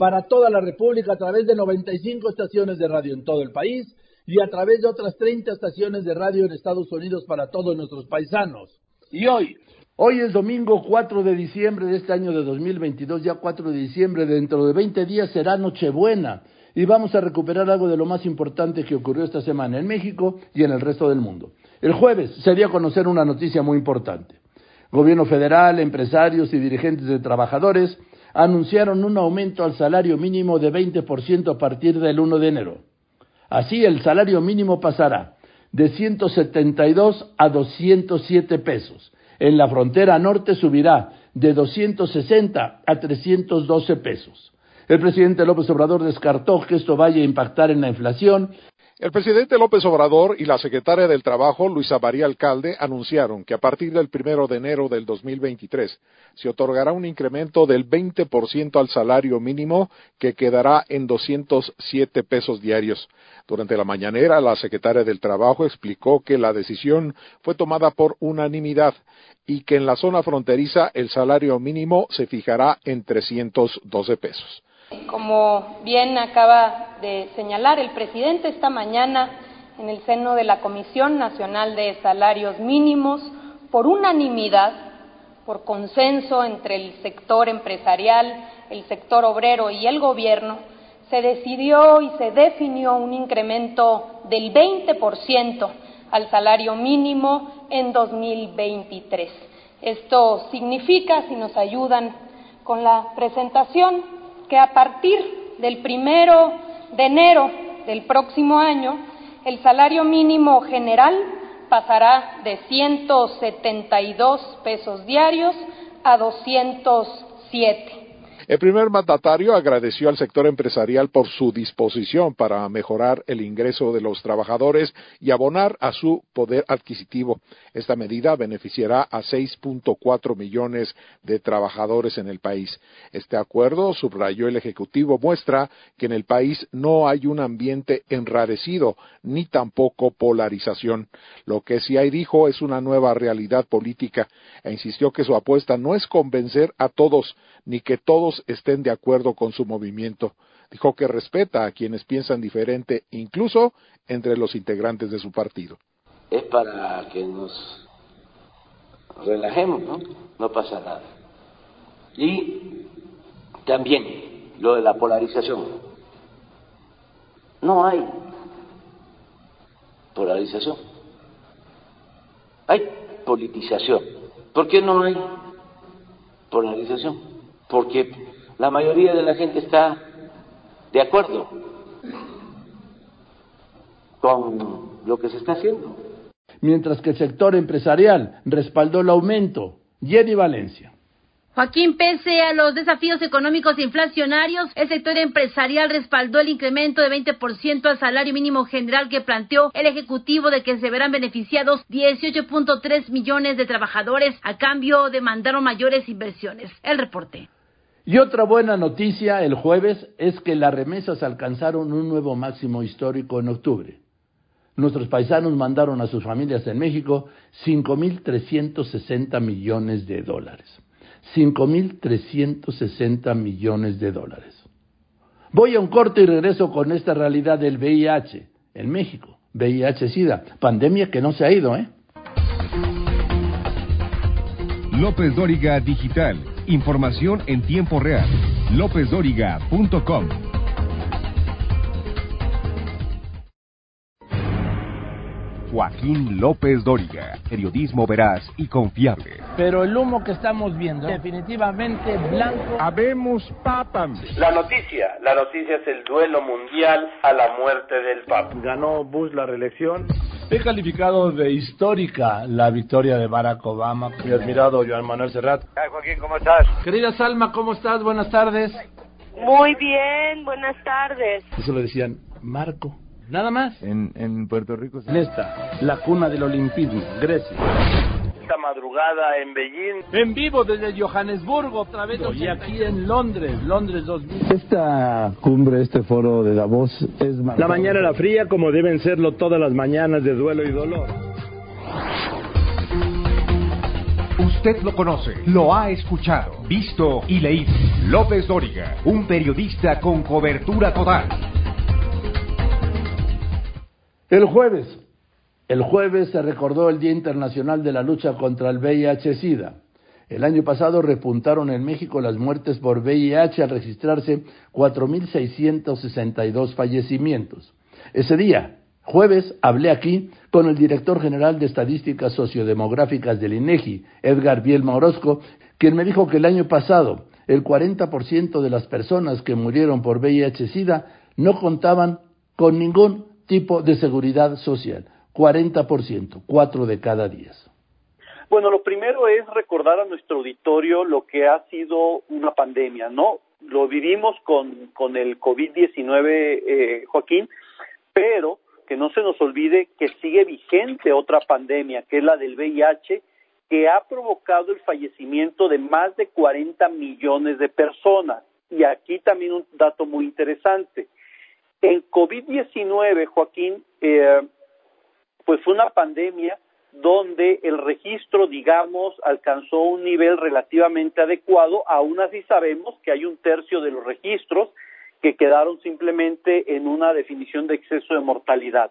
para toda la República a través de 95 estaciones de radio en todo el país y a través de otras 30 estaciones de radio en Estados Unidos para todos nuestros paisanos. Y hoy, hoy es domingo 4 de diciembre de este año de 2022, ya 4 de diciembre, dentro de 20 días será Nochebuena y vamos a recuperar algo de lo más importante que ocurrió esta semana en México y en el resto del mundo. El jueves se dio a conocer una noticia muy importante. Gobierno federal, empresarios y dirigentes de trabajadores anunciaron un aumento al salario mínimo de 20% a partir del 1 de enero. Así, el salario mínimo pasará de 172 a 207 pesos. En la frontera norte subirá de 260 a 312 pesos. El presidente López Obrador descartó que esto vaya a impactar en la inflación el presidente López Obrador y la secretaria del Trabajo, Luisa María Alcalde, anunciaron que a partir del primero de enero del 2023 se otorgará un incremento del 20% al salario mínimo que quedará en 207 pesos diarios. Durante la mañanera, la secretaria del Trabajo explicó que la decisión fue tomada por unanimidad y que en la zona fronteriza el salario mínimo se fijará en 312 pesos. Como bien acaba de señalar el presidente esta mañana en el seno de la Comisión Nacional de Salarios Mínimos, por unanimidad, por consenso entre el sector empresarial, el sector obrero y el gobierno, se decidió y se definió un incremento del 20% al salario mínimo en 2023. Esto significa, si nos ayudan con la presentación, que a partir del primero de enero del próximo año, el salario mínimo general pasará de 172 pesos diarios a 207. El primer mandatario agradeció al sector empresarial por su disposición para mejorar el ingreso de los trabajadores y abonar a su poder adquisitivo. Esta medida beneficiará a 6.4 millones de trabajadores en el país. Este acuerdo, subrayó el Ejecutivo, muestra que en el país no hay un ambiente enrarecido ni tampoco polarización. Lo que sí hay, dijo, es una nueva realidad política e insistió que su apuesta no es convencer a todos ni que todos estén de acuerdo con su movimiento. Dijo que respeta a quienes piensan diferente, incluso entre los integrantes de su partido. Es para que nos relajemos, ¿no? No pasa nada. Y también lo de la polarización. No hay polarización. Hay politización. ¿Por qué no hay polarización? Porque la mayoría de la gente está de acuerdo con lo que se está haciendo. Mientras que el sector empresarial respaldó el aumento. Jenny Valencia. Joaquín, pese a los desafíos económicos e inflacionarios, el sector empresarial respaldó el incremento de 20% al salario mínimo general que planteó el Ejecutivo de que se verán beneficiados 18.3 millones de trabajadores. A cambio, demandaron mayores inversiones. El reporte. Y otra buena noticia el jueves es que las remesas alcanzaron un nuevo máximo histórico en octubre. Nuestros paisanos mandaron a sus familias en México 5.360 millones de dólares. 5.360 millones de dólares. Voy a un corte y regreso con esta realidad del VIH en México. VIH-Sida, pandemia que no se ha ido, ¿eh? López Dóriga Digital Información en tiempo real. LópezDóriga.com. Joaquín López Dóriga, periodismo veraz y confiable. Pero el humo que estamos viendo, definitivamente blanco. Habemos Papa. La noticia, la noticia es el duelo mundial a la muerte del Papa. Ganó Bush la reelección. He calificado de histórica la victoria de Barack Obama. Mi admirado Joan Manuel Serrat. Joaquín, ¿cómo estás? Querida Salma, ¿cómo estás? Buenas tardes. Muy bien, buenas tardes. Eso lo decían Marco. Nada más. En, en Puerto Rico. En esta, la cuna del olimpismo, Grecia. Esta madrugada en Beijing. En vivo desde Johannesburgo, otra vez. Y aquí en Londres, Londres 2000. Esta cumbre, este foro de Davos es La mañana era fría como deben serlo todas las mañanas de duelo y dolor. Usted lo conoce, lo ha escuchado, visto y leído. López Dóriga, un periodista con cobertura total. El jueves, el jueves se recordó el Día Internacional de la Lucha contra el VIH-Sida. El año pasado repuntaron en México las muertes por VIH al registrarse 4.662 fallecimientos. Ese día, jueves, hablé aquí con el director general de Estadísticas Sociodemográficas del INEGI, Edgar Bielma Orozco, quien me dijo que el año pasado el 40% de las personas que murieron por VIH-Sida no contaban con ningún tipo de seguridad social. 40%, 4 de cada 10. Bueno, lo primero es recordar a nuestro auditorio lo que ha sido una pandemia, ¿no? Lo vivimos con, con el COVID-19, eh, Joaquín, pero que no se nos olvide que sigue vigente otra pandemia, que es la del VIH, que ha provocado el fallecimiento de más de 40 millones de personas. Y aquí también un dato muy interesante. En COVID-19, Joaquín, eh, pues fue una pandemia donde el registro, digamos, alcanzó un nivel relativamente adecuado. Aún así sabemos que hay un tercio de los registros que quedaron simplemente en una definición de exceso de mortalidad.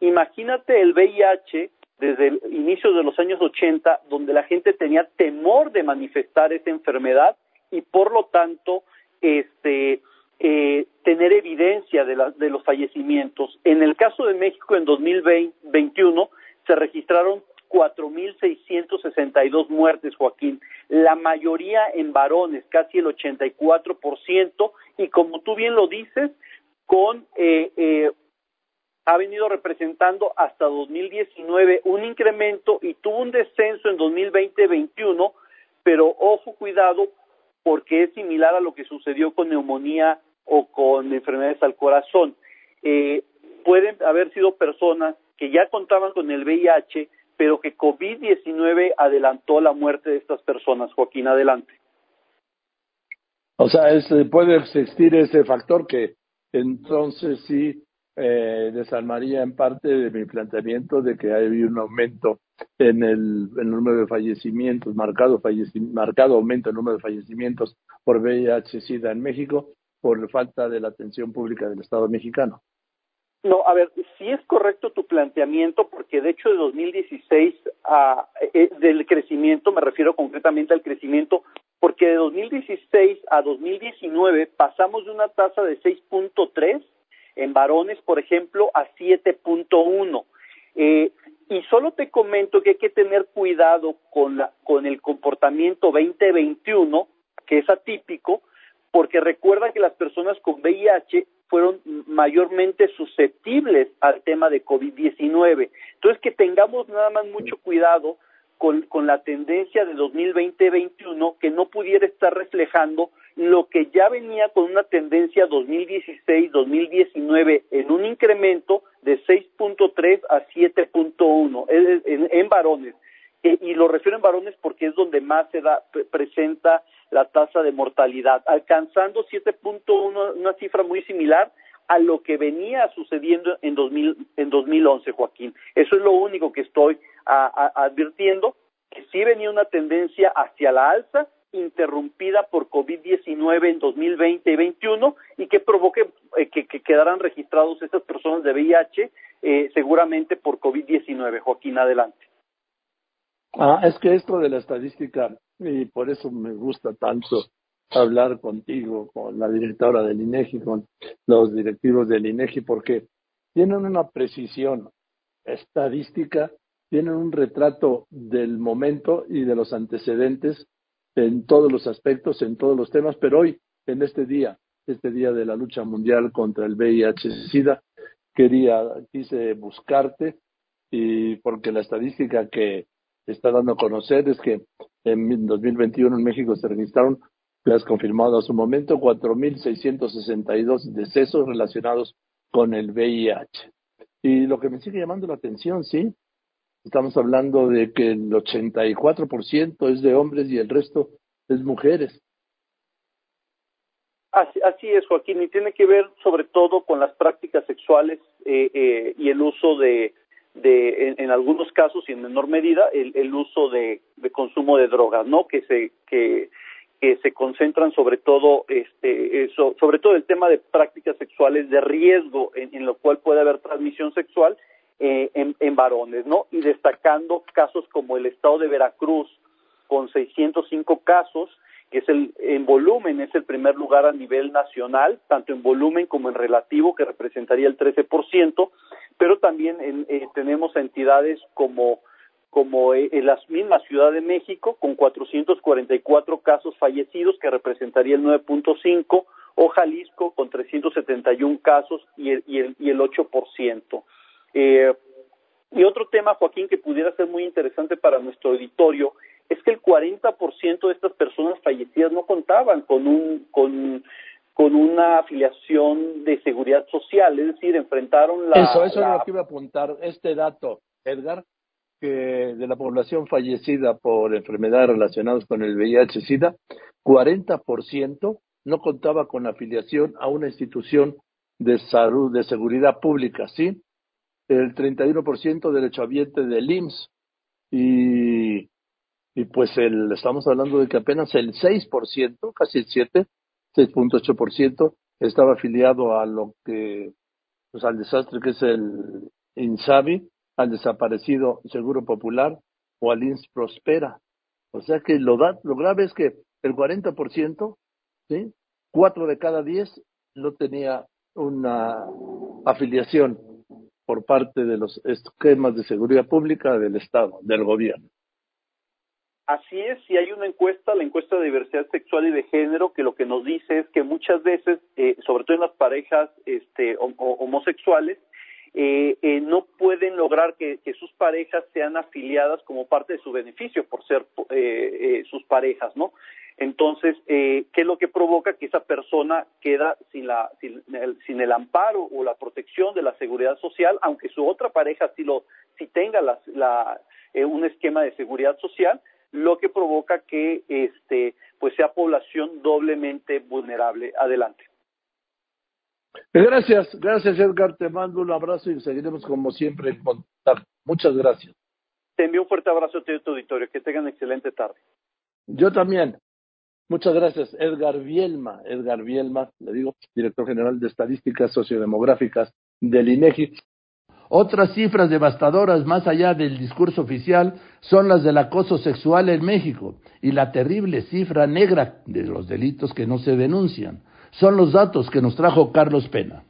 Imagínate el VIH desde el inicio de los años 80, donde la gente tenía temor de manifestar esa enfermedad y por lo tanto, este, eh, tener evidencia de, la, de los fallecimientos. En el caso de México, en 2021 se registraron 4.662 muertes, Joaquín, la mayoría en varones, casi el 84%, y como tú bien lo dices, con eh, eh, ha venido representando hasta 2019 un incremento y tuvo un descenso en 2020-21, pero ojo, cuidado, porque es similar a lo que sucedió con neumonía o con enfermedades al corazón. Eh, pueden haber sido personas que ya contaban con el VIH, pero que COVID-19 adelantó la muerte de estas personas. Joaquín, adelante. O sea, es, puede existir ese factor que entonces sí eh, desarmaría en parte de mi planteamiento de que hay un aumento en el, número de fallecimientos, marcado, marcado aumento en el número de fallecimientos por VIH-Sida en México, por falta de la atención pública del Estado mexicano. No, a ver, sí es correcto tu planteamiento, porque de hecho de 2016 a, eh, del crecimiento, me refiero concretamente al crecimiento, porque de 2016 a 2019 pasamos de una tasa de 6.3 en varones, por ejemplo, a 7.1. Eh, y solo te comento que hay que tener cuidado con, la, con el comportamiento 2021, que es atípico, porque recuerda que las personas con VIH fueron mayormente susceptibles al tema de COVID-19. Entonces, que tengamos nada más mucho cuidado con, con la tendencia de 2020-21 que no pudiera estar reflejando lo que ya venía con una tendencia 2016-2019 en un incremento de 6.3 a 7.1 en, en, varones. Eh, y lo refiero en varones porque es donde más se da, presenta la tasa de mortalidad, alcanzando 7.1, una cifra muy similar a lo que venía sucediendo en, 2000, en 2011, Joaquín. Eso es lo único que estoy advirtiendo, que sí venía una tendencia hacia la alza, interrumpida por COVID-19 en 2020 y 2021 y que provoque eh, que, que, quedaran registrados estas personas de VIH eh, seguramente por COVID-19. Joaquín, adelante. Ah, es que esto de la estadística, y por eso me gusta tanto hablar contigo, con la directora del INEGI, con los directivos del INEGI, porque tienen una precisión estadística, tienen un retrato del momento y de los antecedentes en todos los aspectos, en todos los temas, pero hoy, en este día, este día de la lucha mundial contra el VIH-Sida, quería, quise buscarte y porque la estadística que está dando a conocer es que en 2021 en México se registraron que has confirmado a su momento, 4.662 decesos relacionados con el VIH. Y lo que me sigue llamando la atención, sí, estamos hablando de que el 84% es de hombres y el resto es mujeres. Así, así, es, Joaquín, y tiene que ver sobre todo con las prácticas sexuales eh, eh, y el uso de, de en, algunos casos y en menor medida, el, el uso de, consumo de drogas, ¿no? Que se que, se concentran sobre todo, este, sobre todo el tema de prácticas sexuales de riesgo, en, en lo cual puede haber transmisión sexual eh, en, en varones, ¿no? Y destacando casos como el estado de Veracruz con 605 casos que es el en volumen es el primer lugar a nivel nacional, tanto en volumen como en relativo, que representaría el 13%, pero también en, eh, tenemos entidades como como eh, en la misma Ciudad de México, con 444 casos fallecidos, que representaría el 9.5%, o Jalisco, con 371 casos y el, y el, y el 8%. Eh, y otro tema, Joaquín, que pudiera ser muy interesante para nuestro auditorio, es que el 40% de estas personas fallecidas no contaban con un con con una afiliación de seguridad social, es decir, enfrentaron la Eso, eso la... es lo que iba a apuntar este dato, Edgar, que de la población fallecida por enfermedades relacionadas con el VIH-Sida, 40% no contaba con afiliación a una institución de salud, de seguridad pública, ¿sí? El 31% derechohabiente del IMSS y y pues el, estamos hablando de que apenas el 6%, casi el 7, 6.8% estaba afiliado a lo que, pues al desastre que es el INSABI, al desaparecido Seguro Popular o al INS Prospera. O sea que lo, da, lo grave es que el 40%, ¿sí? 4 de cada 10 no tenía una afiliación por parte de los esquemas de seguridad pública del Estado, del gobierno. Así es, si hay una encuesta, la encuesta de diversidad sexual y de género, que lo que nos dice es que muchas veces, eh, sobre todo en las parejas este, homosexuales, eh, eh, no pueden lograr que, sus parejas sean afiliadas como parte de su beneficio por ser eh, sus parejas, ¿no? Entonces, ¿qué es lo que provoca? Que esa persona queda sin, la, sin, el, sin el amparo o la protección de la seguridad social, aunque su otra pareja sí, lo, sí tenga la, la, un esquema de seguridad social, lo que provoca que este pues sea población doblemente vulnerable. Adelante. Gracias, gracias Edgar, te mando un abrazo y seguiremos como siempre en contacto. Muchas gracias. Te envío un fuerte abrazo a ti y tu auditorio, que tengan excelente tarde. Yo también. Muchas gracias, Edgar Bielma. Edgar Bielma, le digo, director general de Estadísticas Sociodemográficas del INEGI. Otras cifras devastadoras más allá del discurso oficial son las del acoso sexual en México y la terrible cifra negra de los delitos que no se denuncian. Son los datos que nos trajo Carlos Pena.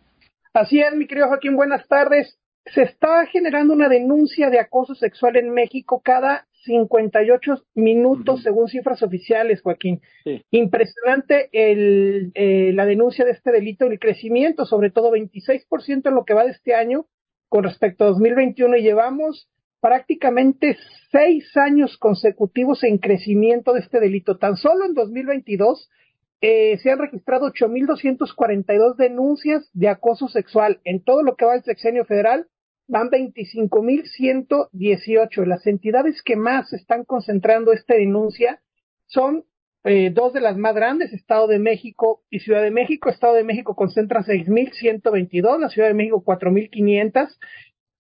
Así es, mi querido Joaquín, buenas tardes. Se está generando una denuncia de acoso sexual en México cada 58 minutos, según cifras oficiales, Joaquín. Sí. Impresionante el, eh, la denuncia de este delito y el crecimiento, sobre todo 26% en lo que va de este año con respecto a 2021 y llevamos prácticamente seis años consecutivos en crecimiento de este delito. Tan solo en 2022 eh, se han registrado 8.242 denuncias de acoso sexual. En todo lo que va del sexenio federal van 25.118. Las entidades que más están concentrando esta denuncia son eh, dos de las más grandes, Estado de México y Ciudad de México. Estado de México concentra 6.122, la Ciudad de México 4.500,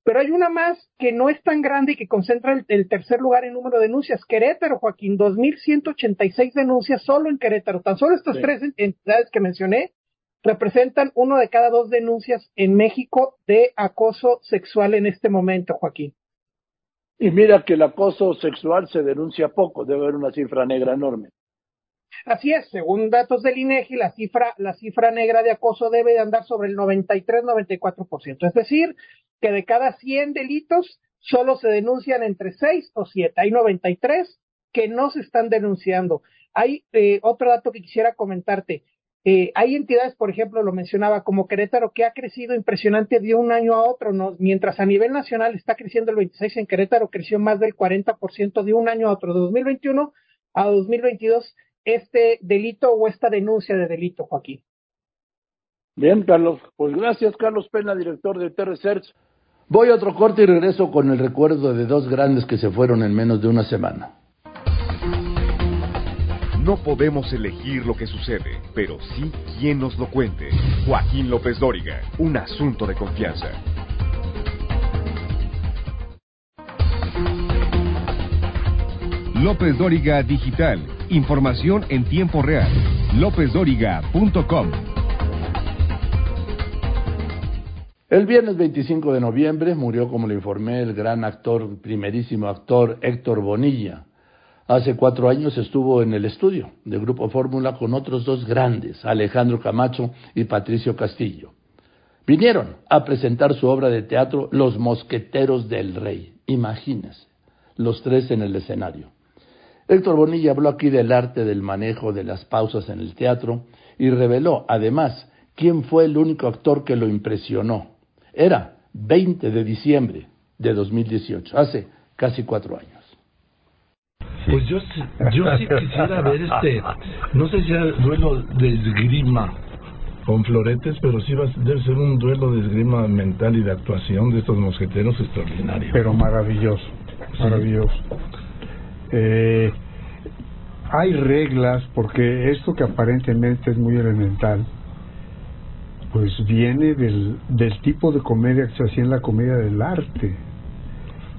pero hay una más que no es tan grande y que concentra el, el, tercer lugar en número de denuncias. Querétaro, Joaquín, 2.186 denuncias solo en Querétaro. Tan solo estas sí. tres entidades que mencioné representan uno de cada dos denuncias en México de acoso sexual en este momento, Joaquín. Y mira que el acoso sexual se denuncia poco, debe haber una cifra negra enorme. Así es, según datos del INEGI, la cifra, la cifra negra de acoso debe de andar sobre el 93-94%. Es decir, que de cada 100 delitos solo se denuncian entre 6 o 7. Hay 93 que no se están denunciando. Hay eh, otro dato que quisiera comentarte. Eh, hay entidades, por ejemplo, lo mencionaba, como Querétaro, que ha crecido impresionante de un año a otro, ¿no? Mientras a nivel nacional está creciendo el 26, en Querétaro creció más del 40% de un año a otro, de 2021 a 2022 este delito o esta denuncia de delito, Joaquín. Bien, Carlos. Pues gracias, Carlos Pena, director de T-Research. Voy a otro corte y regreso con el recuerdo de dos grandes que se fueron en menos de una semana. No podemos elegir lo que sucede, pero sí quién nos lo cuente. Joaquín López Dóriga, un asunto de confianza. López Dóriga Digital. Información en tiempo real. LópezDóriga.com. El viernes 25 de noviembre murió, como le informé, el gran actor, primerísimo actor Héctor Bonilla. Hace cuatro años estuvo en el estudio de Grupo Fórmula con otros dos grandes, Alejandro Camacho y Patricio Castillo. Vinieron a presentar su obra de teatro Los Mosqueteros del Rey. Imagínense, los tres en el escenario. Héctor Bonilla habló aquí del arte del manejo de las pausas en el teatro y reveló, además, quién fue el único actor que lo impresionó. Era 20 de diciembre de 2018, hace casi cuatro años. Pues yo, yo sí quisiera ver este, no sé si era duelo de esgrima con floretes, pero sí va a debe ser un duelo de esgrima mental y de actuación de estos mosqueteros extraordinarios. Pero maravilloso, maravilloso. Eh, hay reglas porque esto que aparentemente es muy elemental, pues viene del, del tipo de comedia que se hacía en la comedia del arte,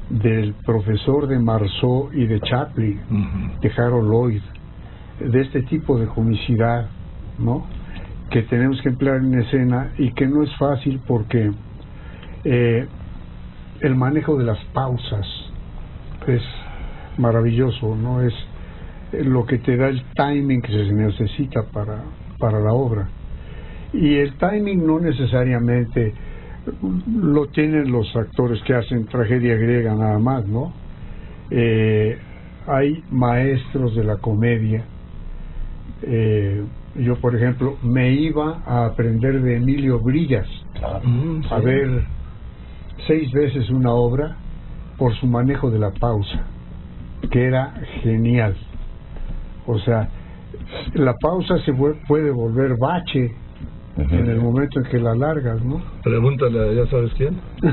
del profesor de Marceau y de Chaplin, de Harold Lloyd, de este tipo de comicidad, ¿no? Que tenemos que emplear en escena y que no es fácil porque eh, el manejo de las pausas es maravilloso, ¿no? Es lo que te da el timing que se necesita para, para la obra. Y el timing no necesariamente lo tienen los actores que hacen tragedia griega nada más, ¿no? Eh, hay maestros de la comedia. Eh, yo, por ejemplo, me iba a aprender de Emilio Brillas, Mm, a ver seis veces una obra por su manejo de la pausa, que era genial. O sea, la pausa se puede volver bache en el momento en que la largas, ¿no? Pregúntale a ya sabes quién.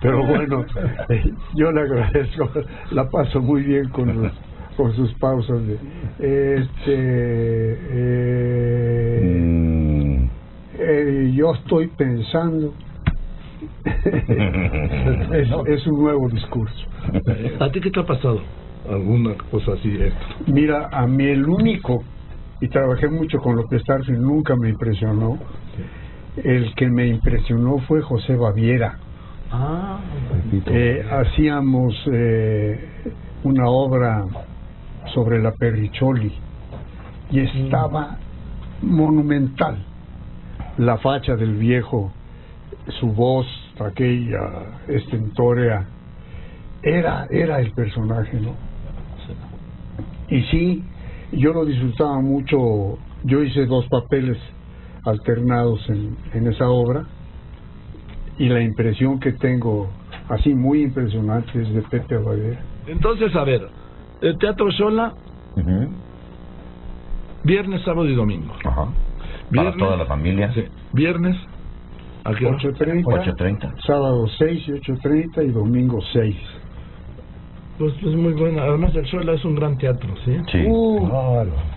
Pero bueno, yo le agradezco, la paso muy bien con, los- con sus pausas. De, este, eh, eh, yo estoy pensando, es, es un nuevo discurso. ¿A ti qué te ha pasado? ¿Alguna cosa así? Mira, a mí el único, y trabajé mucho con López Tarso y nunca me impresionó, el que me impresionó fue José Baviera. Ah, Eh, hacíamos eh, una obra sobre la Perricholi y estaba monumental. La facha del viejo, su voz, aquella estentórea, era, era el personaje, ¿no? Y sí, yo lo disfrutaba mucho. Yo hice dos papeles alternados en, en esa obra y la impresión que tengo, así muy impresionante, es de Pepe Abadera. Entonces, a ver, el Teatro Sola, viernes, sábado y domingo. Ajá. Para toda la familia. Sí. Viernes, ¿a qué hora? 8.30, 8.30. sábado 6 y 8.30 y domingo 6. Pues es muy buena. Además, el Sola es un gran teatro, ¿sí? Uh,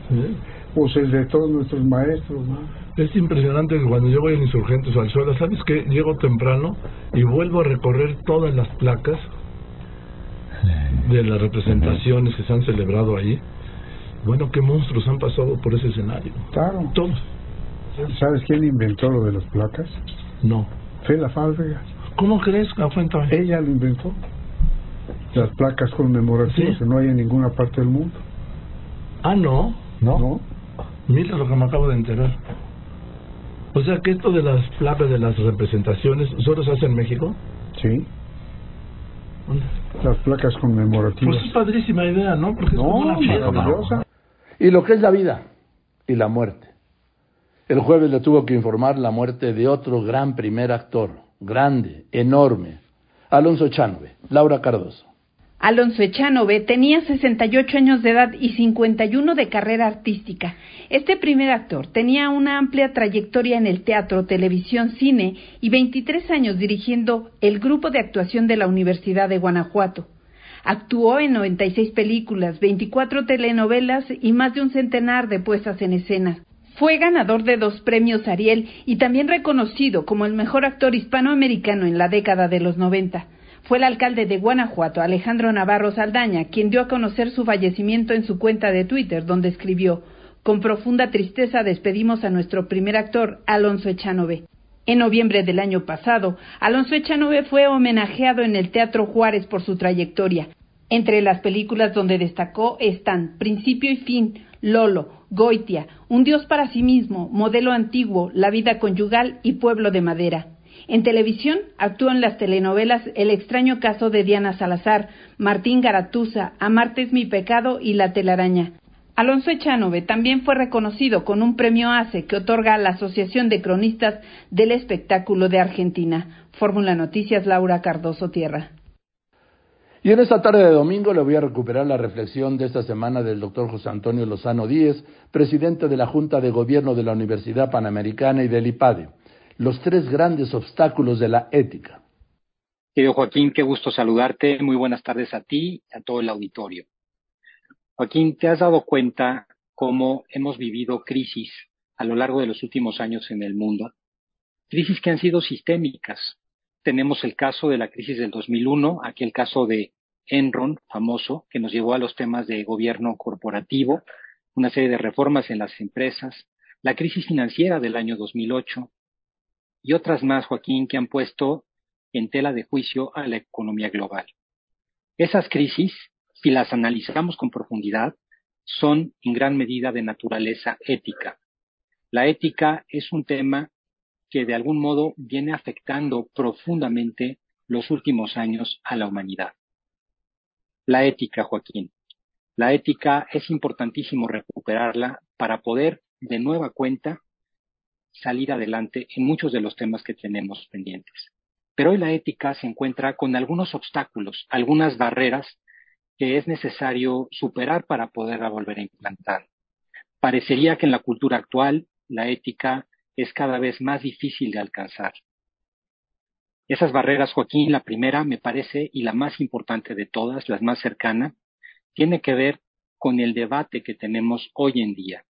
¿Sí? pues el de todos nuestros maestros, ¿no? Es impresionante que cuando yo voy en Insurgentes o al Sola, ¿sabes qué? Llego temprano y vuelvo a recorrer todas las placas de las representaciones que se han celebrado ahí. Bueno, qué monstruos han pasado por ese escenario. Claro. Todos. ¿Sabes quién inventó lo de las placas? No. Fela Fábrega. ¿Cómo crees? Cuéntame. Ella lo inventó. Las placas conmemorativas Sí. que no hay en ninguna parte del mundo. Ah, no. ¿No? Mira lo que me acabo de enterar. O sea que esto de las placas de las representaciones, ¿solo se hace en México? Sí. Las placas conmemorativas. Pues es padrísima idea, ¿no? Porque es como una maravillosa. Y lo que es la vida y la muerte. El jueves le tuvo que informar la muerte de otro gran primer actor, grande, enorme, Alonso Echanove, Laura Cardoso. Alonso Echanove tenía 68 años de edad y 51 de carrera artística. Este primer actor tenía una amplia trayectoria en el teatro, televisión, cine y 23 años dirigiendo el grupo de actuación de la Universidad de Guanajuato. Actuó en 96 películas, 24 telenovelas y más de un centenar de puestas en escena. Fue ganador de dos premios Ariel y también reconocido como el mejor actor hispanoamericano en la década de los 90. Fue el alcalde de Guanajuato, Alejandro Navarro Saldaña, quien dio a conocer su fallecimiento en su cuenta de Twitter, donde escribió Con profunda tristeza despedimos a nuestro primer actor, Alonso Echanove. En noviembre del año pasado, Alonso Echanove fue homenajeado en el Teatro Juárez por su trayectoria. Entre las películas donde destacó están Principio y Fin, Lolo, Goitia, Un Dios para sí mismo, Modelo Antiguo, La Vida Conyugal y Pueblo de Madera. En televisión actuó en las telenovelas El extraño caso de Diana Salazar, Martín Garatuza, Amarte es mi pecado y La telaraña. Alonso Echanove también fue reconocido con un premio ACE que otorga la Asociación de Cronistas del Espectáculo de Argentina. Fórmula Noticias, Laura Cardoso Tierra. Y en esta tarde de domingo le voy a recuperar la reflexión de esta semana del doctor José Antonio Lozano Díez, presidente de la Junta de Gobierno de la Universidad Panamericana y del IPADE. Los tres grandes obstáculos de la ética. Querido Joaquín, qué gusto saludarte. Muy buenas tardes a ti y a todo el auditorio. Joaquín, ¿te has dado cuenta cómo hemos vivido crisis a lo largo de los últimos años en el mundo? Crisis que han sido sistémicas. Tenemos el caso de la crisis del 2001, aquel caso de Enron, famoso, que nos llevó a los temas de gobierno corporativo, una serie de reformas en las empresas, la crisis financiera del año 2008 y otras más, Joaquín, que han puesto en tela de juicio a la economía global. Esas crisis, si las analizamos con profundidad, son en gran medida de naturaleza ética. La ética es un tema que de algún modo viene afectando profundamente los últimos años a la humanidad. La ética, Joaquín. La ética es importantísimo recuperarla para poder de nueva cuenta salir adelante en muchos de los temas que tenemos pendientes. Pero hoy la ética se encuentra con algunos obstáculos, algunas barreras que es necesario superar para poderla volver a implantar. Parecería que en la cultura actual la ética es cada vez más difícil de alcanzar. Esas barreras, Joaquín, la primera me parece y la más importante de todas, la más cercana, tiene que ver con el debate que tenemos hoy en día.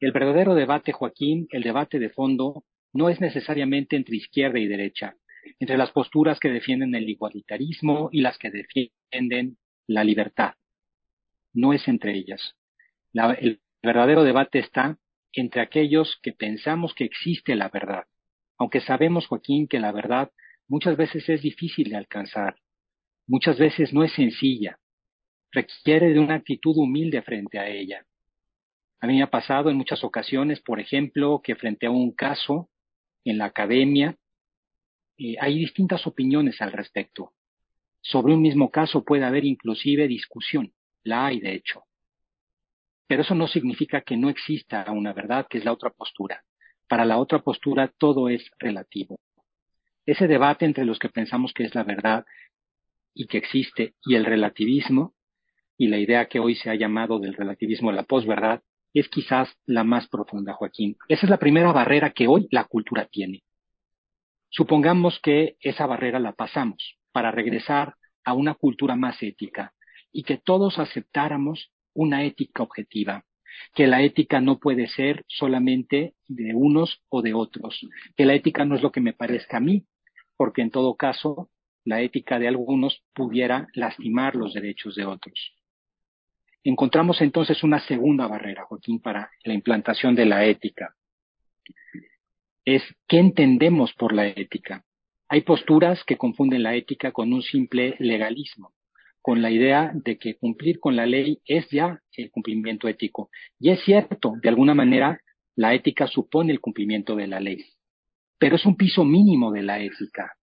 El verdadero debate, Joaquín, el debate de fondo, no es necesariamente entre izquierda y derecha, entre las posturas que defienden el igualitarismo y las que defienden la libertad. No es entre ellas. el verdadero debate está entre aquellos que pensamos que existe la verdad, aunque sabemos, Joaquín, que la verdad muchas veces es difícil de alcanzar, muchas veces no es sencilla, requiere de una actitud humilde frente a ella. A mí me ha pasado en muchas ocasiones, por ejemplo, que frente a un caso en la academia eh, hay distintas opiniones al respecto. Sobre un mismo caso puede haber inclusive discusión, la hay de hecho. Pero eso no significa que no exista una verdad, que es la otra postura. Para la otra postura todo es relativo ese debate entre los que pensamos que es la verdad y que existe y el relativismo, y la idea que hoy se ha llamado del relativismo a la posverdad, es quizás la más profunda, Joaquín. Esa es la primera barrera que hoy la cultura tiene. Supongamos que esa barrera la pasamos para regresar a una cultura más ética y que todos aceptáramos una ética objetiva, que la ética no puede ser solamente de unos o de otros, que la ética no es lo que me parezca a mí, porque en todo caso la ética de algunos pudiera lastimar los derechos de otros. Encontramos entonces una segunda barrera, Joaquín, para la implantación de la ética. Es qué entendemos por la ética. Hay posturas que confunden la ética con un simple legalismo, con la idea de que cumplir con la ley es ya el cumplimiento ético. Y es cierto, de alguna manera, la ética supone el cumplimiento de la ley pero es un piso mínimo de la ética.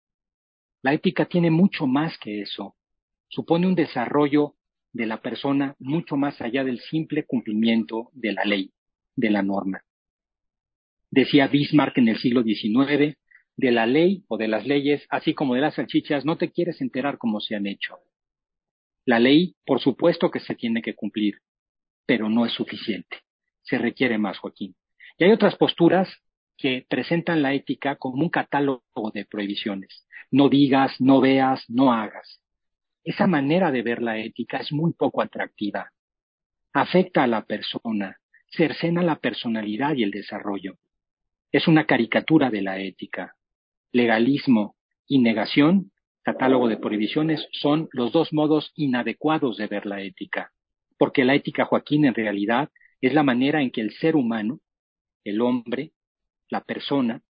La ética tiene mucho más que eso. Supone un desarrollo de la persona mucho más allá del simple cumplimiento de la ley, de la norma. Decía Bismarck en el siglo XIX, De la ley o de las leyes, así como de las salchichas, no te quieres enterar cómo se han hecho. La ley, por supuesto que se tiene que cumplir, pero no es suficiente. Se requiere más, Joaquín. Y hay otras posturas que presentan la ética como un catálogo de prohibiciones. No digas, no veas, no hagas. Esa manera de ver la ética es muy poco atractiva. Afecta a la persona, cercena la personalidad y el desarrollo. Es una caricatura de la ética. Legalismo y negación, catálogo de prohibiciones, son los dos modos inadecuados de ver la ética. Porque la ética, Joaquín, en realidad es la manera en que el ser humano, el hombre, la persona,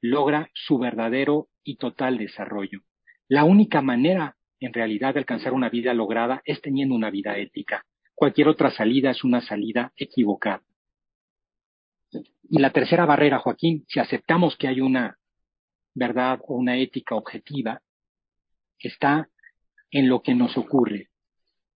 logra su verdadero y total desarrollo. La única manera, en realidad, de alcanzar una vida lograda es teniendo una vida ética. Cualquier otra salida es una salida equivocada. Y la tercera barrera, Joaquín, si aceptamos que hay una verdad o una ética objetiva, está en lo que nos ocurre.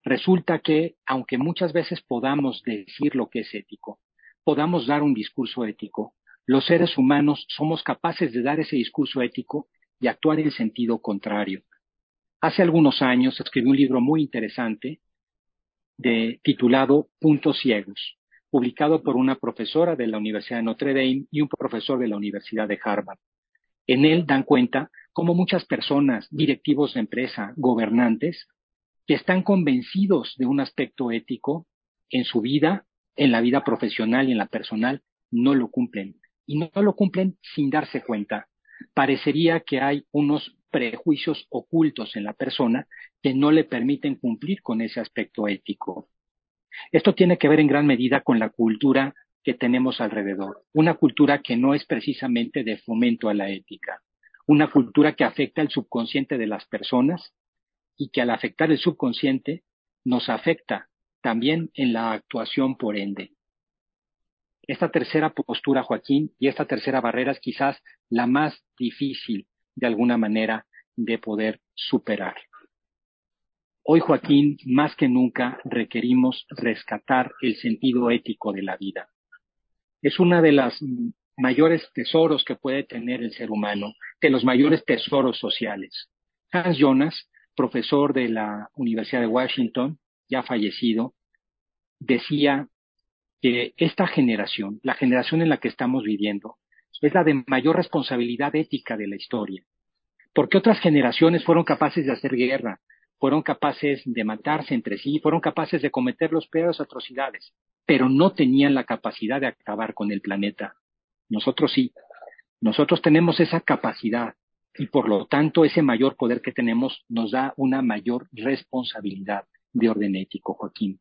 Resulta que, aunque muchas veces podamos decir lo que es ético, podamos dar un discurso ético, los seres humanos somos capaces de dar ese discurso ético y actuar en sentido contrario. Hace algunos años escribí un libro muy interesante titulado Puntos Ciegos, publicado por una profesora de la Universidad de Notre Dame y un profesor de la Universidad de Harvard. En él dan cuenta cómo muchas personas, directivos de empresa, gobernantes, que están convencidos de un aspecto ético en su vida, en la vida profesional y en la personal, no lo cumplen y no lo cumplen sin darse cuenta. Parecería que hay unos prejuicios ocultos en la persona que no le permiten cumplir con ese aspecto ético. Esto tiene que ver en gran medida con la cultura que tenemos alrededor, una cultura que no es precisamente de fomento a la ética, una cultura que afecta el subconsciente de las personas y que al afectar el subconsciente nos afecta también en la actuación por ende. Esta tercera postura, Joaquín, y esta tercera barrera es quizás la más difícil, de alguna manera, de poder superar. Hoy, Joaquín, más que nunca requerimos rescatar el sentido ético de la vida. Es una de las mayores tesoros que puede tener el ser humano, de los mayores tesoros sociales. Hans Jonas, profesor de la Universidad de Washington, ya fallecido, decía que esta generación, la generación en la que estamos viviendo, es la de mayor responsabilidad ética de la historia. Porque otras generaciones fueron capaces de hacer guerra, fueron capaces de matarse entre sí, fueron capaces de cometer los peores atrocidades, pero no tenían la capacidad de acabar con el planeta. Nosotros sí. Nosotros tenemos esa capacidad y por lo tanto ese mayor poder que tenemos nos da una mayor responsabilidad de orden ético, Joaquín.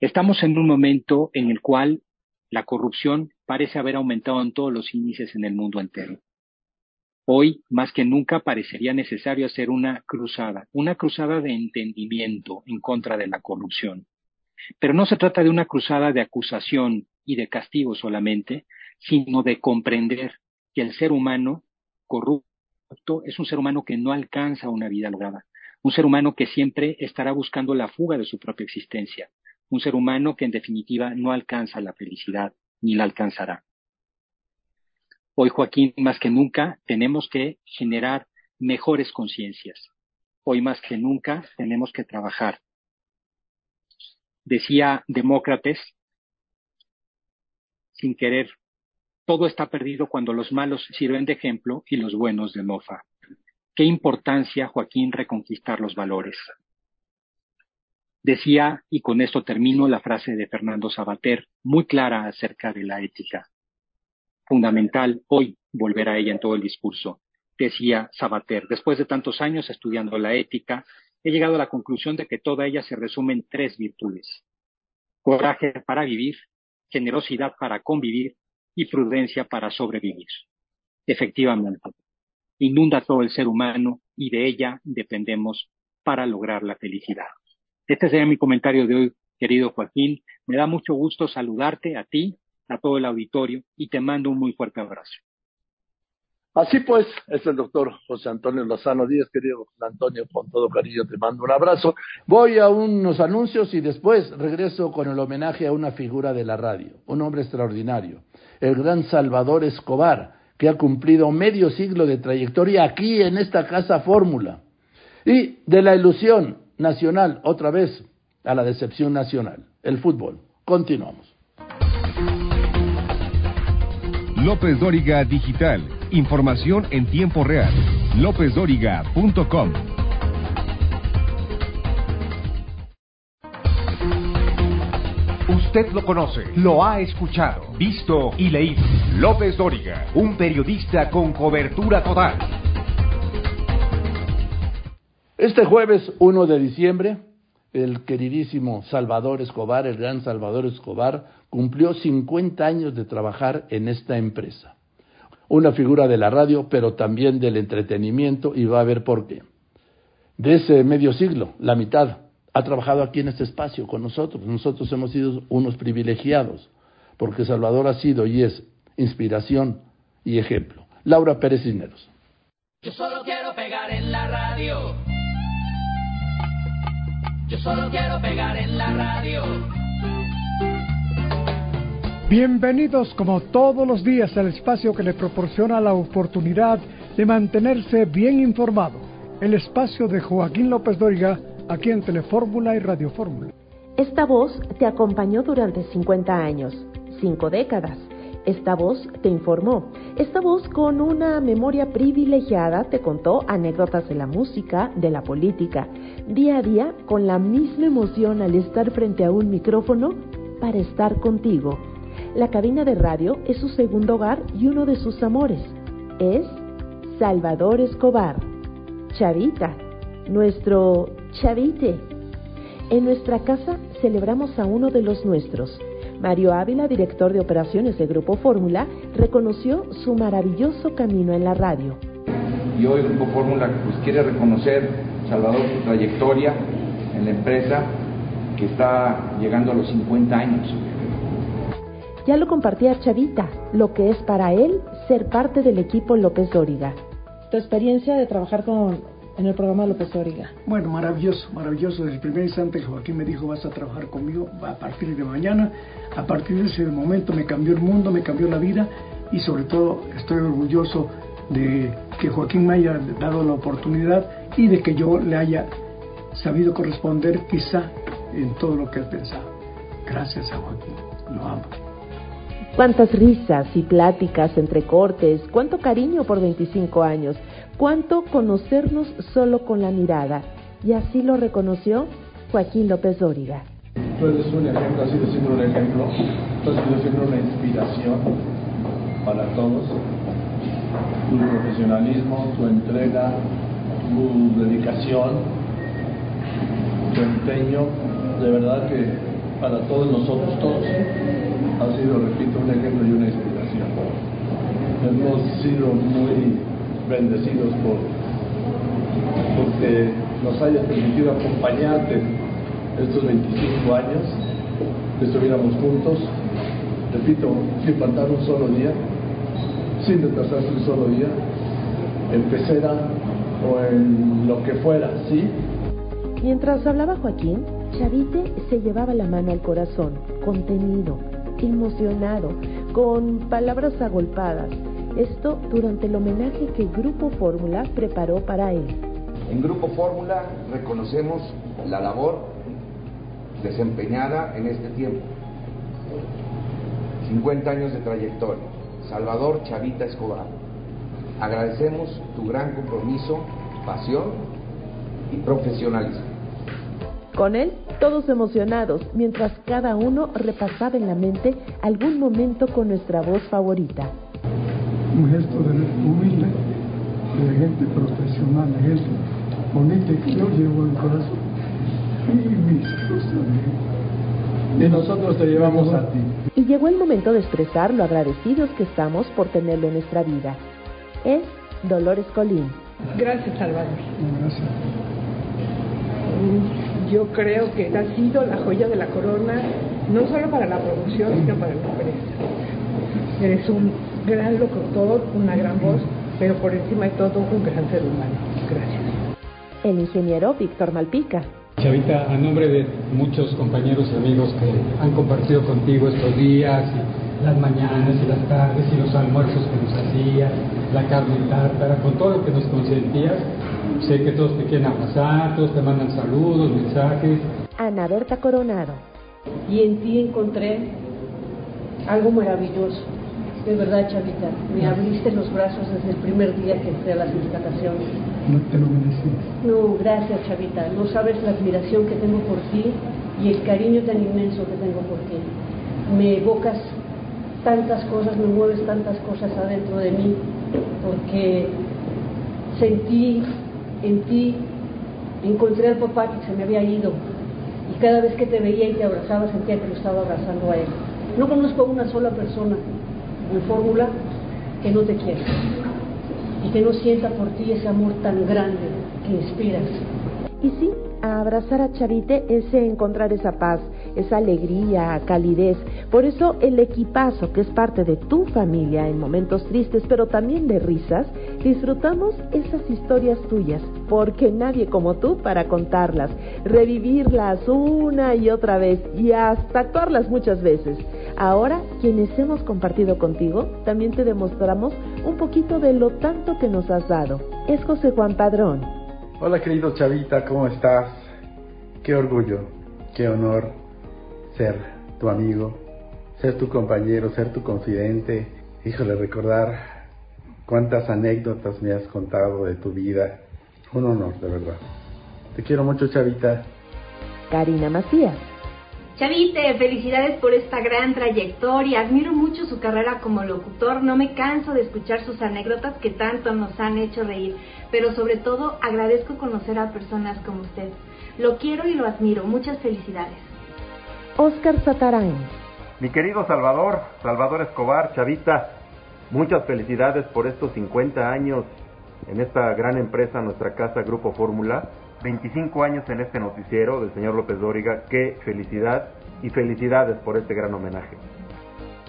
Estamos en un momento en el cual la corrupción parece haber aumentado en todos los índices en el mundo entero. Hoy, más que nunca, parecería necesario hacer una cruzada, una cruzada de entendimiento en contra de la corrupción. Pero no se trata de una cruzada de acusación y de castigo solamente, sino de comprender que el ser humano corrupto es un ser humano que no alcanza una vida lograda, un ser humano que siempre estará buscando la fuga de su propia existencia, un ser humano que en definitiva no alcanza la felicidad ni la alcanzará. Hoy, Joaquín, más que nunca, tenemos que generar mejores conciencias. Hoy más que nunca tenemos que trabajar. Decía Demócrates, sin querer, todo está perdido cuando los malos sirven de ejemplo y los buenos de mofa. Qué importancia, Joaquín, reconquistar los valores. Decía, y con esto termino, la frase de Fernando Sabater, muy clara acerca de la ética. Fundamental hoy volver a ella en todo el discurso. Decía Sabater, después de tantos años estudiando la ética, he llegado a la conclusión de que toda ella se resume en tres virtudes. Coraje para vivir, generosidad para convivir y prudencia para sobrevivir. Efectivamente, inunda todo el ser humano y de ella dependemos para lograr la felicidad. Este sería mi comentario de hoy, querido Joaquín. Me da mucho gusto saludarte a ti, a todo el auditorio y te mando un muy fuerte abrazo. Así pues, es el doctor José Antonio Lozano Díaz, querido José Antonio, con todo cariño te mando un abrazo. Voy a unos anuncios y después regreso con el homenaje a una figura de la radio, un hombre extraordinario, el gran Salvador Escobar, que ha cumplido medio siglo de trayectoria aquí en esta casa fórmula. Y de la ilusión nacional, otra vez, a la decepción nacional, el fútbol. Continuamos. López Dóriga Digital. Información en tiempo real. LópezDóriga.com. Usted lo conoce, lo ha escuchado, visto y leído. López Dóriga, un periodista con cobertura total. Este jueves 1 de diciembre, el queridísimo Salvador Escobar, el gran Salvador Escobar, cumplió 50 años de trabajar en esta empresa. Una figura de la radio, pero también del entretenimiento, y va a ver por qué. De ese medio siglo, la mitad, ha trabajado aquí en este espacio con nosotros. Nosotros hemos sido unos privilegiados, porque Salvador ha sido y es inspiración y ejemplo. Laura Pérez Cisneros. Yo solo quiero pegar en la radio. Yo solo quiero pegar en la radio. Bienvenidos como todos los días al espacio que le proporciona la oportunidad de mantenerse bien informado. El espacio de Joaquín López Dóriga, aquí en Telefórmula y Radio Fórmula. Esta voz te acompañó durante 50 años, cinco décadas. Esta voz te informó. Esta voz con una memoria privilegiada te contó anécdotas de la música, de la política, día a día con la misma emoción al estar frente a un micrófono para estar contigo la cabina de radio es su segundo hogar y uno de sus amores. Es Salvador Escobar. Chavita, nuestro chavite. En nuestra casa celebramos a uno de los nuestros. Mario Ávila, director de operaciones de Grupo Fórmula, reconoció su maravilloso camino en la radio. Y hoy Grupo Fórmula pues, quiere reconocer, Salvador, su trayectoria en la empresa que está llegando a los 50 años. Ya lo compartía Chavita, lo que es para él ser parte del equipo López Dóriga. Tu experiencia de trabajar con, en el programa López Dóriga. Bueno, maravilloso, maravilloso. Desde el primer instante Joaquín me dijo, vas a trabajar conmigo a partir de mañana. A partir de ese momento me cambió el mundo, me cambió la vida y sobre todo estoy orgulloso de que Joaquín me haya dado la oportunidad y de que yo le haya sabido corresponder quizá en todo lo que él pensaba. Gracias a Joaquín, lo amo. Cuántas risas y pláticas entre cortes, cuánto cariño por 25 años, cuánto conocernos solo con la mirada. Y así lo reconoció Joaquín López Dóriga. Tú eres un ejemplo, has sido siempre un ejemplo, tú has sido siempre una inspiración para todos. Tu profesionalismo, tu entrega, tu dedicación, tu empeño, de verdad que para todos nosotros, todos, ha sido, repito, un ejemplo y una inspiración. Hemos sido muy bendecidos por porque nos haya permitido acompañarte estos 25 años, que estuviéramos juntos, repito, sin faltar un solo día, sin retrasarse un solo día, en pecera o en lo que fuera, ¿sí? Mientras hablaba Joaquín, Chavite se llevaba la mano al corazón, contenido, emocionado, con palabras agolpadas. Esto durante el homenaje que Grupo Fórmula preparó para él. En Grupo Fórmula reconocemos la labor desempeñada en este tiempo. 50 años de trayectoria. Salvador Chavita Escobar. Agradecemos tu gran compromiso, pasión y profesionalismo. Con él, todos emocionados, mientras cada uno repasaba en la mente algún momento con nuestra voz favorita. Un gesto de humilde, de gente profesional, de gente bonita que yo llevo en el corazón. Y mis hijos también. Y nosotros te llevamos a ti. Y llegó el momento de expresar lo agradecidos que estamos por tenerlo en nuestra vida. Es Dolores Colín. Gracias, Salvador. Gracias yo creo que ha sido la joya de la corona, no solo para la producción, sino para la empresa. Eres un gran locutor, una gran voz, pero por encima de todo un gran ser humano. Gracias. El ingeniero Víctor Malpica. Chavita, a nombre de muchos compañeros y amigos que han compartido contigo estos días las mañanas y las tardes y los almuerzos que nos hacías, la carne tártara, con todo lo que nos consentías. Sé que todos te quieren abrazar, todos te mandan saludos, mensajes. Ana Berta Coronado. Y en ti encontré algo maravilloso. De verdad, Chavita, me abriste los brazos desde el primer día que entré a las instalaciones. No te lo mereces. No, gracias, Chavita. No sabes la admiración que tengo por ti y el cariño tan inmenso que tengo por ti. Me evocas tantas cosas, me mueves tantas cosas adentro de mí, porque sentí en ti, encontré al papá que se me había ido, y cada vez que te veía y te abrazaba sentía que lo estaba abrazando a él. No conozco a una sola persona en fórmula que no te quiera y que no sienta por ti ese amor tan grande que inspiras. Y sí, a abrazar a Chavite es encontrar esa paz, esa alegría, calidez. Por eso el equipazo que es parte de tu familia en momentos tristes, pero también de risas, disfrutamos esas historias tuyas, porque nadie como tú para contarlas, revivirlas una y otra vez y hasta actuarlas muchas veces. Ahora, quienes hemos compartido contigo, también te demostramos un poquito de lo tanto que nos has dado. Es José Juan Padrón. Hola querido Chavita, ¿cómo estás? Qué orgullo, qué honor ser tu amigo, ser tu compañero, ser tu confidente. Híjole, recordar cuántas anécdotas me has contado de tu vida. Un honor, de verdad. Te quiero mucho, Chavita. Karina Macías. Chavite, felicidades por esta gran trayectoria. Admiro mucho su carrera como locutor. No me canso de escuchar sus anécdotas que tanto nos han hecho reír. Pero sobre todo agradezco conocer a personas como usted. Lo quiero y lo admiro. Muchas felicidades. Oscar Satarán. Mi querido Salvador, Salvador Escobar, Chavita, muchas felicidades por estos 50 años en esta gran empresa, nuestra casa Grupo Fórmula. 25 años en este noticiero del señor López Dóriga. Qué felicidad y felicidades por este gran homenaje.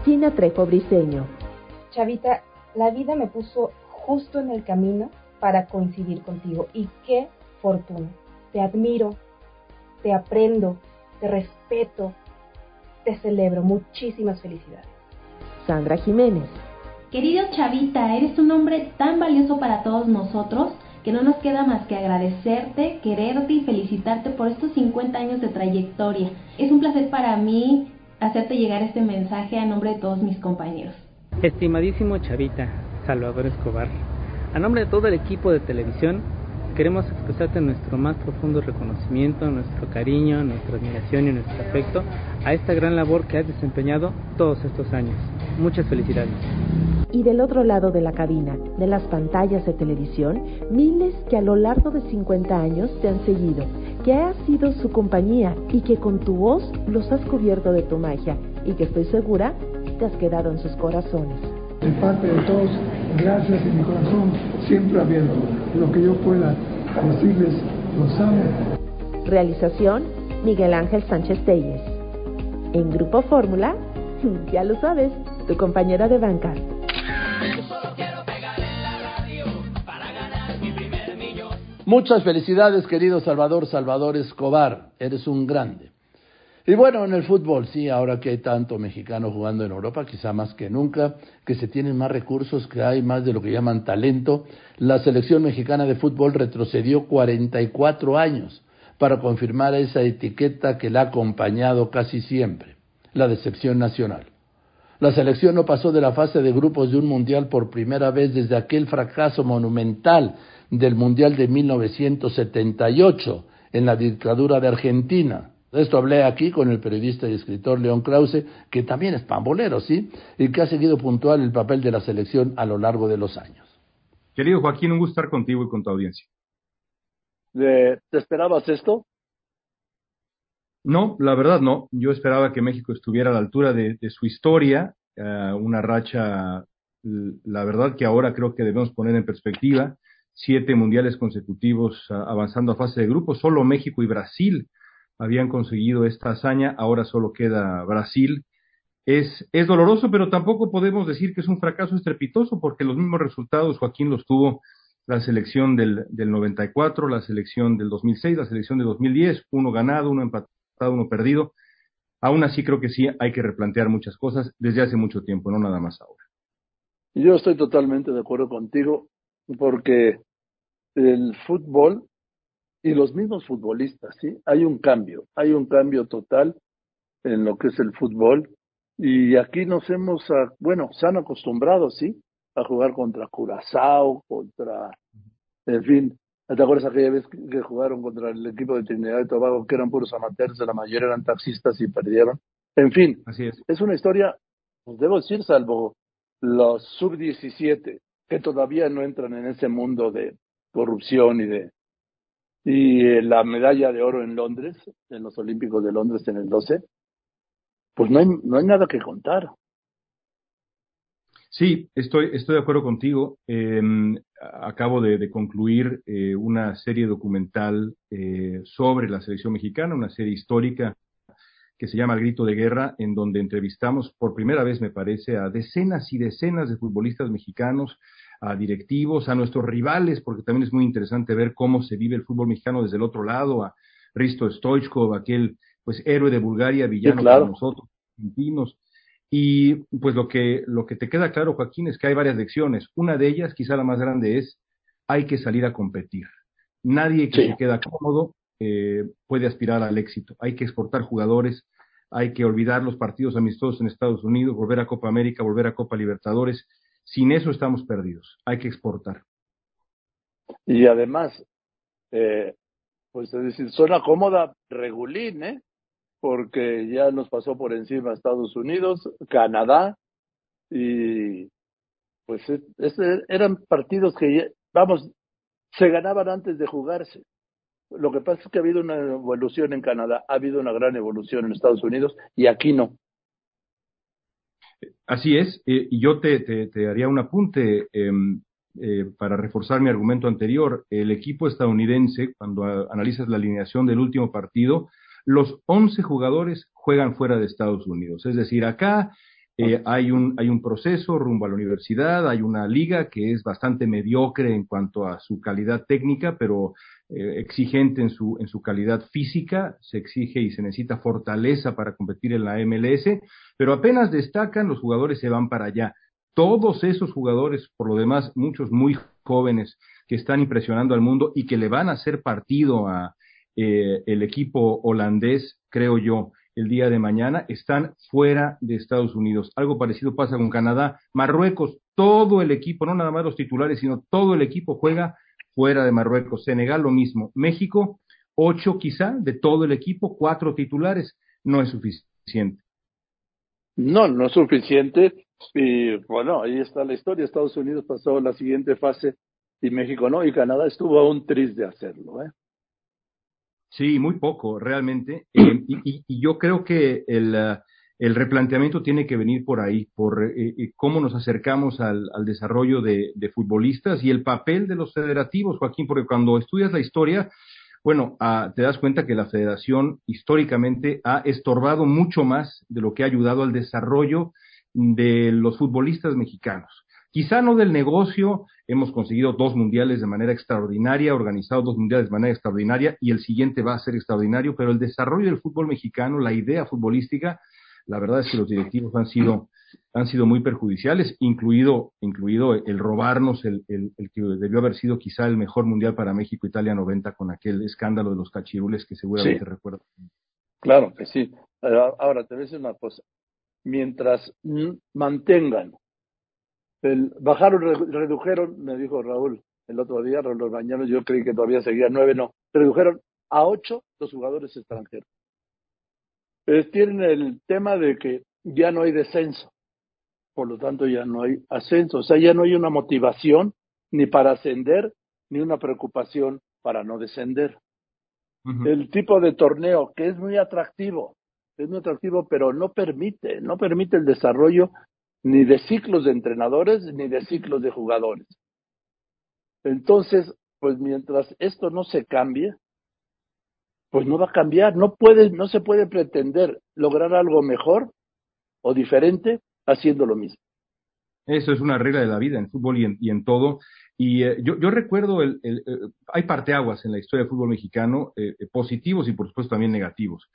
Gina Trejo Briseño. Chavita, la vida me puso justo en el camino para coincidir contigo y qué fortuna. Te admiro, te aprendo, te respeto, te celebro. Muchísimas felicidades. Sandra Jiménez. Querido Chavita, eres un hombre tan valioso para todos nosotros que no nos queda más que agradecerte, quererte y felicitarte por estos 50 años de trayectoria. Es un placer para mí hacerte llegar este mensaje a nombre de todos mis compañeros. Estimadísimo Chavita, Salvador Escobar, a nombre de todo el equipo de televisión, queremos expresarte nuestro más profundo reconocimiento, nuestro cariño, nuestra admiración y nuestro afecto a esta gran labor que has desempeñado todos estos años. Muchas felicidades. Y del otro lado de la cabina, de las pantallas de televisión, miles que a lo largo de 50 años te han seguido, que has sido su compañía y que con tu voz los has cubierto de tu magia y que estoy segura te has quedado en sus corazones. De parte de todos, gracias y mi corazón siempre abierto. Lo que yo pueda decirles, los amo. Realización, Miguel Ángel Sánchez Telles. En Grupo Fórmula, ya lo sabes, tu compañera de banca. Muchas felicidades, querido Salvador Salvador Escobar. Eres un grande. Y bueno, en el fútbol, sí, ahora que hay tanto mexicano jugando en Europa, quizá más que nunca, que se tienen más recursos, que hay más de lo que llaman talento, la selección mexicana de fútbol retrocedió 44 años para confirmar esa etiqueta que la ha acompañado casi siempre, la decepción nacional. La selección no pasó de la fase de grupos de un mundial por primera vez desde aquel fracaso monumental del Mundial de 1978 en la dictadura de Argentina. De esto hablé aquí con el periodista y escritor León Krause, que también es pambolero, ¿sí? Y que ha seguido puntual el papel de la selección a lo largo de los años. Querido Joaquín, un gusto estar contigo y con tu audiencia. ¿Te esperabas esto? No, la verdad no. Yo esperaba que México estuviera a la altura de, su historia, eh, una racha, la verdad que ahora creo que debemos poner en perspectiva siete mundiales consecutivos avanzando a fase de grupo. Solo México y Brasil habían conseguido esta hazaña, ahora solo queda Brasil. Es, es doloroso, pero tampoco podemos decir que es un fracaso estrepitoso, porque los mismos resultados, Joaquín, los tuvo la selección del, del 94, la selección del 2006, la selección del 2010, uno ganado, uno empatado, uno perdido. Aún así creo que sí hay que replantear muchas cosas desde hace mucho tiempo, no nada más ahora. Yo estoy totalmente de acuerdo contigo porque el fútbol y los mismos futbolistas, ¿sí? Hay un cambio, hay un cambio total en lo que es el fútbol y aquí nos hemos, bueno, se han acostumbrado, ¿sí? A jugar contra Curazao, contra, en fin, ¿te acuerdas aquella vez que jugaron contra el equipo de Trinidad y Tobago, que eran puros amateurs, la mayoría eran taxistas y perdieron? En fin, Así es. es una historia, pues debo decir, salvo los sub-17, que todavía no entran en ese mundo de corrupción y de y eh, la medalla de oro en Londres, en los Olímpicos de Londres en el 12, pues no hay, no hay nada que contar. Sí, estoy, estoy de acuerdo contigo. Eh, acabo de, concluir eh, una serie documental eh, sobre la selección mexicana, una serie histórica que se llama El Grito de Guerra, en donde entrevistamos por primera vez, me parece, a decenas y decenas de futbolistas mexicanos, a directivos, a nuestros rivales, porque también es muy interesante ver cómo se vive el fútbol mexicano desde el otro lado, a Risto Stoichkov, aquel pues héroe de Bulgaria, villano Sí, claro. para nosotros, argentinos. Y pues lo que, lo que te queda claro, Joaquín, es que hay varias lecciones. Una de ellas, quizá la más grande, es hay que salir a competir. Nadie que Sí. se queda cómodo eh, puede aspirar al éxito. Hay que exportar jugadores, hay que olvidar los partidos amistosos en Estados Unidos, volver a Copa América, volver a Copa Libertadores. Sin eso estamos perdidos. Hay que exportar. Y además, eh, pues es decir, suena cómoda regulín, ¿eh? Porque ya nos pasó por encima Estados Unidos, Canadá, y pues es- es- eran partidos que, vamos, se ganaban antes de jugarse. Lo que pasa es que ha habido una evolución en Canadá, ha habido una gran evolución en Estados Unidos y aquí no. Así es, eh, y yo te, te, haría un apunte em, eh, para reforzar mi argumento anterior. El equipo estadounidense, cuando analizas la alineación del último partido, los 11 jugadores juegan fuera de Estados Unidos. Es decir, acá eh, hay, un, hay un proceso rumbo a la universidad, hay una liga que es bastante mediocre en cuanto a su calidad técnica, pero eh, exigente en su, en su calidad física, se exige y se necesita fortaleza para competir en la MLS, pero apenas destacan, los jugadores se van para allá. Todos esos jugadores, por lo demás, muchos muy jóvenes que están impresionando al mundo y que le van a hacer partido a eh, el equipo holandés, creo yo, el día de mañana, están fuera de Estados Unidos. Algo parecido pasa con Canadá, Marruecos, todo el equipo, no nada más los titulares, sino todo el equipo juega fuera de Marruecos. Senegal lo mismo. México, ocho quizá de todo el equipo, cuatro titulares, no es suficiente. No, no es suficiente. Y bueno, ahí está la historia. Estados Unidos pasó la siguiente fase y México no. Y Canadá estuvo aún triste de hacerlo. ¿eh? Sí, muy poco, realmente. Eh, y, yo creo que el, ah, el replanteamiento tiene que venir por ahí, por eh, eh, cómo nos acercamos al, al desarrollo de, de futbolistas y el papel de los federativos, Joaquín, porque cuando estudias la historia, bueno, ah, te das cuenta que la federación históricamente ha estorbado mucho más de lo que ha ayudado al desarrollo de los futbolistas mexicanos. Quizá no del negocio, hemos conseguido dos mundiales de manera extraordinaria, organizado dos mundiales de manera extraordinaria y el siguiente va a ser extraordinario, pero el desarrollo del fútbol mexicano, la idea futbolística, la verdad es que los directivos han sido, han sido muy perjudiciales, incluido, incluido el robarnos el, el, el que debió haber sido quizá el mejor mundial para México, Italia 90, con aquel escándalo de los cachirules que seguramente Sí. recuerdo. Claro que sí. Ahora te voy a decir una cosa. Mientras mantengan, el, bajaron, re- redujeron, me dijo Raúl el otro día, Raúl Orbañano, yo creí que todavía seguía nueve, no, redujeron a ocho los jugadores extranjeros. Eh, tienen el tema de que ya no hay descenso, por lo tanto ya no hay ascenso, o sea, ya no hay una motivación ni para ascender, ni una preocupación para no descender el tipo de torneo que es muy atractivo, es muy atractivo, pero no permite, no permite el desarrollo ni de ciclos de entrenadores ni de ciclos de jugadores. Entonces, pues mientras esto no se cambie, pues no va a cambiar, no puede, no se puede pretender lograr algo mejor o diferente haciendo lo mismo. Eso es una regla de la vida en fútbol y en, y en todo. Y eh, yo, recuerdo, el, el, eh, hay parteaguas en la historia del fútbol mexicano, eh, positivos y por supuesto también negativos.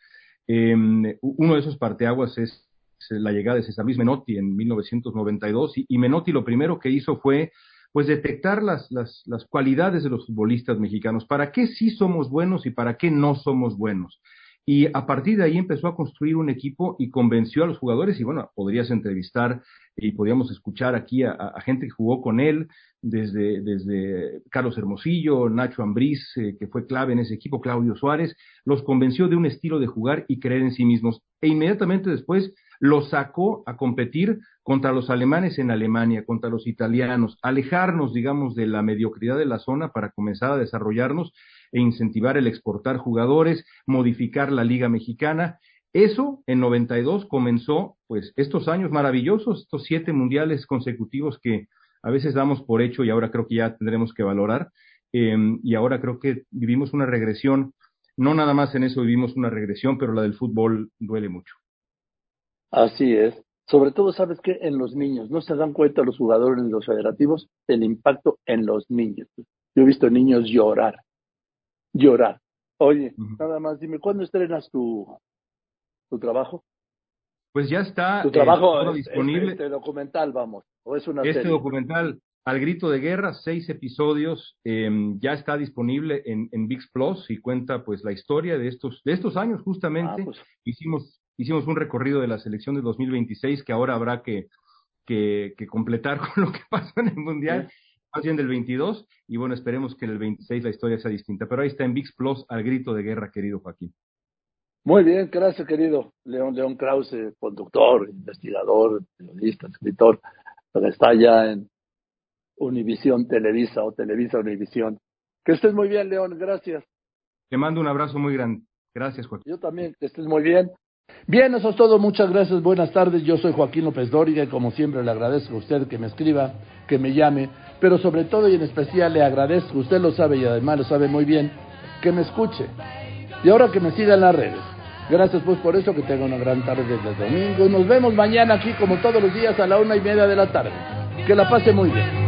uno de esos parteaguas es la llegada de César Luis Menotti en 1992 y, Menotti lo primero que hizo fue pues detectar las, las, las cualidades de los futbolistas mexicanos, para qué sí somos buenos y para qué no somos buenos. Y a partir de ahí empezó a construir un equipo y convenció a los jugadores y bueno, podrías entrevistar y podíamos escuchar aquí a, a gente que jugó con él, desde, desde Carlos Hermosillo, Nacho Ambriz, eh, que fue clave en ese equipo, Claudio Suárez, los convenció de un estilo de jugar y creer en sí mismos. E inmediatamente después lo sacó a competir contra los alemanes en Alemania, contra los italianos, alejarnos, digamos, de la mediocridad de la zona para comenzar a desarrollarnos e incentivar el exportar jugadores, modificar la liga mexicana. Eso en 92 comenzó, pues, estos años maravillosos, estos siete mundiales consecutivos que a veces damos por hecho y ahora creo que ya tendremos que valorar. Eh, y ahora creo que vivimos una regresión. No nada más en eso vivimos una regresión, pero la del fútbol duele mucho. Así es. Sobre todo, ¿sabes qué? En los niños. No se dan cuenta los jugadores, los federativos, el impacto en los niños. Yo he visto niños llorar. Llorar. Oye, nada más dime, ¿cuándo estrenas tu, tu trabajo? Pues ya está. Tu trabajo eh, disponible. este documental, vamos. ¿O es una este documental, Al Grito de Guerra, seis episodios, eh, ya está disponible en, en VIX Plus y cuenta pues la historia de estos, de estos años justamente. Ah, pues. Hicimos hicimos un recorrido de la selección de 2026 que ahora habrá que, que, completar con lo que pasó en el Mundial, más bien del 22, y bueno, esperemos que en el 26 la historia sea distinta. Pero ahí está en VIX Plus al grito de guerra, querido Joaquín. Muy bien, gracias, querido León León Krause, conductor, investigador, periodista, escritor, pero está ya en Univisión Televisa o Televisa Univisión. Que estés muy bien, León, gracias. Te mando un abrazo muy grande. Gracias, Joaquín. Yo también, que estés muy bien. Bien, eso es todo. Muchas gracias. Buenas tardes. Yo soy Joaquín López Dóriga y como siempre le agradezco a usted que me escriba, que me llame, pero sobre todo y en especial le agradezco, usted lo sabe y además lo sabe muy bien, que me escuche. Y ahora que me siga en las redes. Gracias pues por eso, que tenga una gran tarde desde domingo. Nos vemos mañana aquí como todos los días a la una y media de la tarde. Que la pase muy bien.